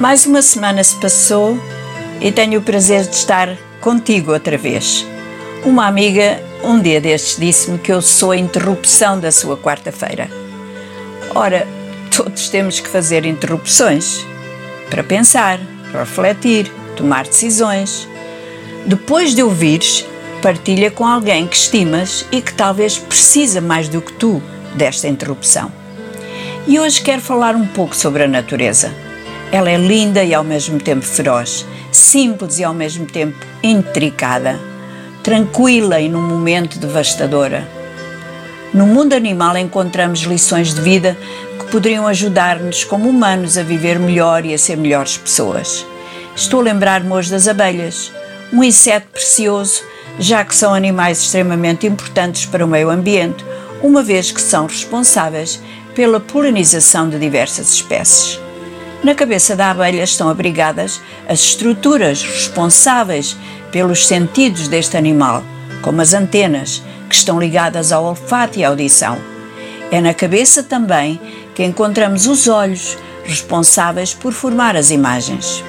Mais uma semana se passou e tenho o prazer de estar contigo outra vez. Uma amiga, um dia destes, disse-me que eu sou a interrupção da sua quarta-feira. Ora, todos temos que fazer interrupções para pensar, refletir, tomar decisões. Depois de ouvires, partilha com alguém que estimas e que talvez precisa mais do que tu desta interrupção. E hoje quero falar um pouco sobre a natureza. Ela é linda e ao mesmo tempo feroz, simples e ao mesmo tempo intricada, tranquila e num momento devastadora. No mundo animal encontramos lições de vida que poderiam ajudar-nos como humanos a viver melhor e a ser melhores pessoas. Estou a lembrar-me hoje das abelhas, um inseto precioso, já que são animais extremamente importantes para o meio ambiente, uma vez que são responsáveis pela polinização de diversas espécies. Na cabeça da abelha estão abrigadas as estruturas responsáveis pelos sentidos deste animal, como as antenas, que estão ligadas ao olfato e à audição. É na cabeça também que encontramos os olhos, responsáveis por formar as imagens.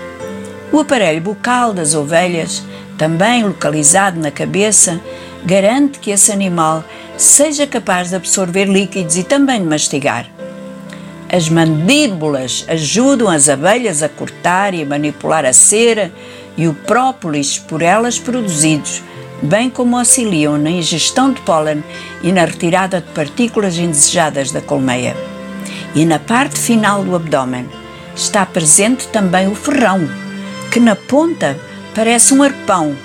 O aparelho bucal das ovelhas, também localizado na cabeça, garante que esse animal seja capaz de absorver líquidos e também de mastigar. As mandíbulas ajudam as abelhas a cortar e manipular a cera e o própolis por elas produzidos, bem como auxiliam na ingestão de pólen e na retirada de partículas indesejadas da colmeia. E na parte final do abdômen está presente também o ferrão, que na ponta parece um arpão.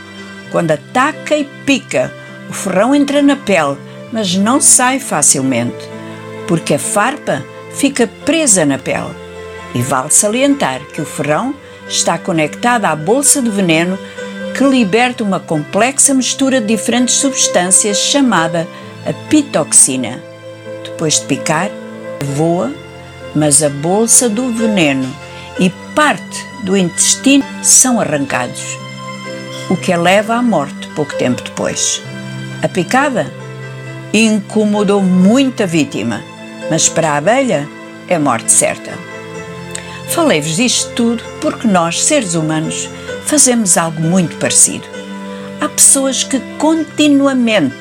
Quando ataca e pica, o ferrão entra na pele, mas não sai facilmente, porque a farpa fica presa na pele. E vale salientar que o ferrão está conectado à bolsa de veneno que liberta uma complexa mistura de diferentes substâncias chamada a pitoxina. Depois de picar, voa, mas a bolsa do veneno e parte do intestino são arrancados, o que a leva à morte pouco tempo depois. A picada incomodou muito a vítima mas para a abelha é morte certa. Falei-vos disto tudo porque nós, seres humanos, fazemos algo muito parecido. Há pessoas que continuamente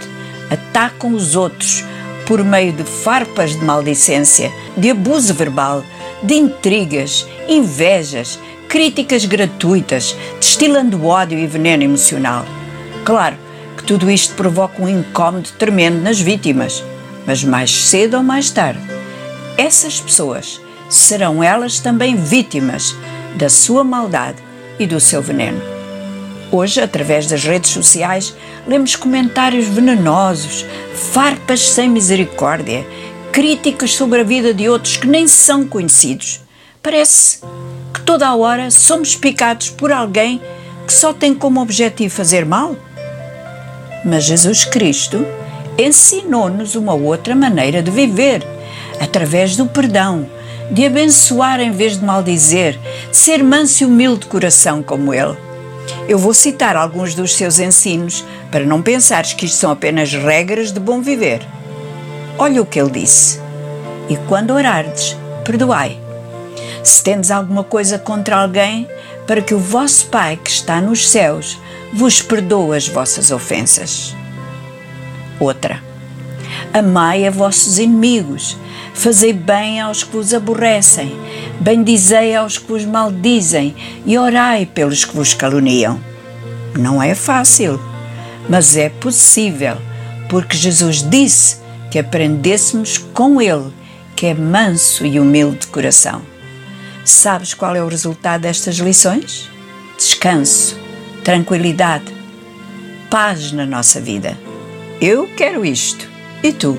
atacam os outros por meio de farpas de maldicência, de abuso verbal, de intrigas, invejas, críticas gratuitas, destilando ódio e veneno emocional. Claro que tudo isto provoca um incómodo tremendo nas vítimas mas mais cedo ou mais tarde, essas pessoas serão elas também vítimas da sua maldade e do seu veneno. Hoje, através das redes sociais, lemos comentários venenosos, farpas sem misericórdia, críticas sobre a vida de outros que nem são conhecidos. Parece que toda a hora somos picados por alguém que só tem como objetivo fazer mal. Mas Jesus Cristo ensinou-nos uma outra maneira de viver, através do perdão, de abençoar em vez de maldizer, de ser manso e humilde de coração como ele. Eu vou citar alguns dos seus ensinos para não pensares que isto são apenas regras de bom viver. Olha o que ele disse. E quando orardes, perdoai. Se tendes alguma coisa contra alguém, para que o vosso Pai que está nos céus vos perdoe as vossas ofensas outra. Amai a vossos inimigos, fazei bem aos que vos aborrecem, bendizei aos que vos maldizem e orai pelos que vos caluniam. Não é fácil, mas é possível, porque Jesus disse que aprendêssemos com Ele, que é manso e humilde de coração. Sabes qual é o resultado destas lições? Descanso, tranquilidade, paz na nossa vida. Eu quero isto. E tu?